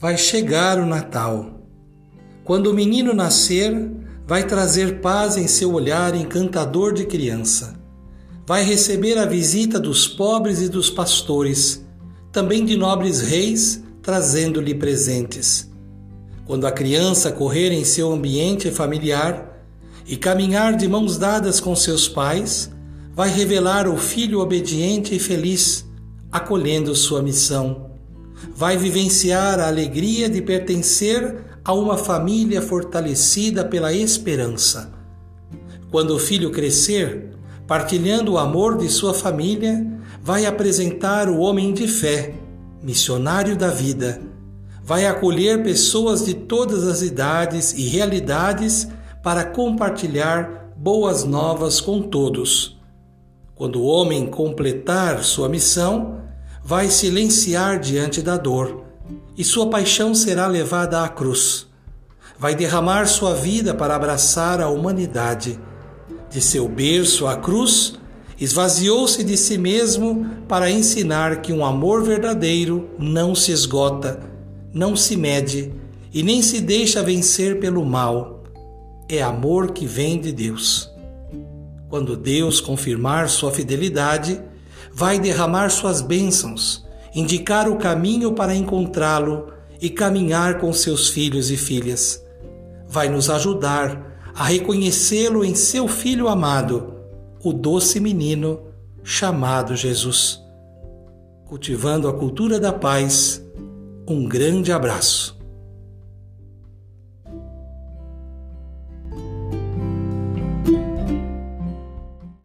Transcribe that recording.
vai chegar o Natal. Quando o menino nascer, vai trazer paz em seu olhar encantador de criança. Vai receber a visita dos pobres e dos pastores, também de nobres reis, trazendo-lhe presentes. Quando a criança correr em seu ambiente familiar e caminhar de mãos dadas com seus pais, vai revelar o filho obediente e feliz, acolhendo sua missão vai vivenciar a alegria de pertencer a uma família fortalecida pela esperança. Quando o filho crescer, partilhando o amor de sua família, vai apresentar o homem de fé, missionário da vida. Vai acolher pessoas de todas as idades e realidades para compartilhar boas novas com todos. Quando o homem completar sua missão, vai silenciar diante da dor, e sua paixão será levada à cruz. Vai derramar sua vida para abraçar a humanidade. De seu berço à cruz, esvaziou-se de si mesmo para ensinar que um amor verdadeiro não se esgota, não se mede e nem se deixa vencer pelo mal. É amor que vem de Deus. Quando Deus confirmar sua fidelidade, vai derramar suas bênçãos, indicar o caminho para encontrá-lo e caminhar com seus filhos e filhas. Vai nos ajudar a reconhecê-lo em seu filho amado, o doce menino chamado Jesus. Cultivando a cultura da paz, um grande abraço.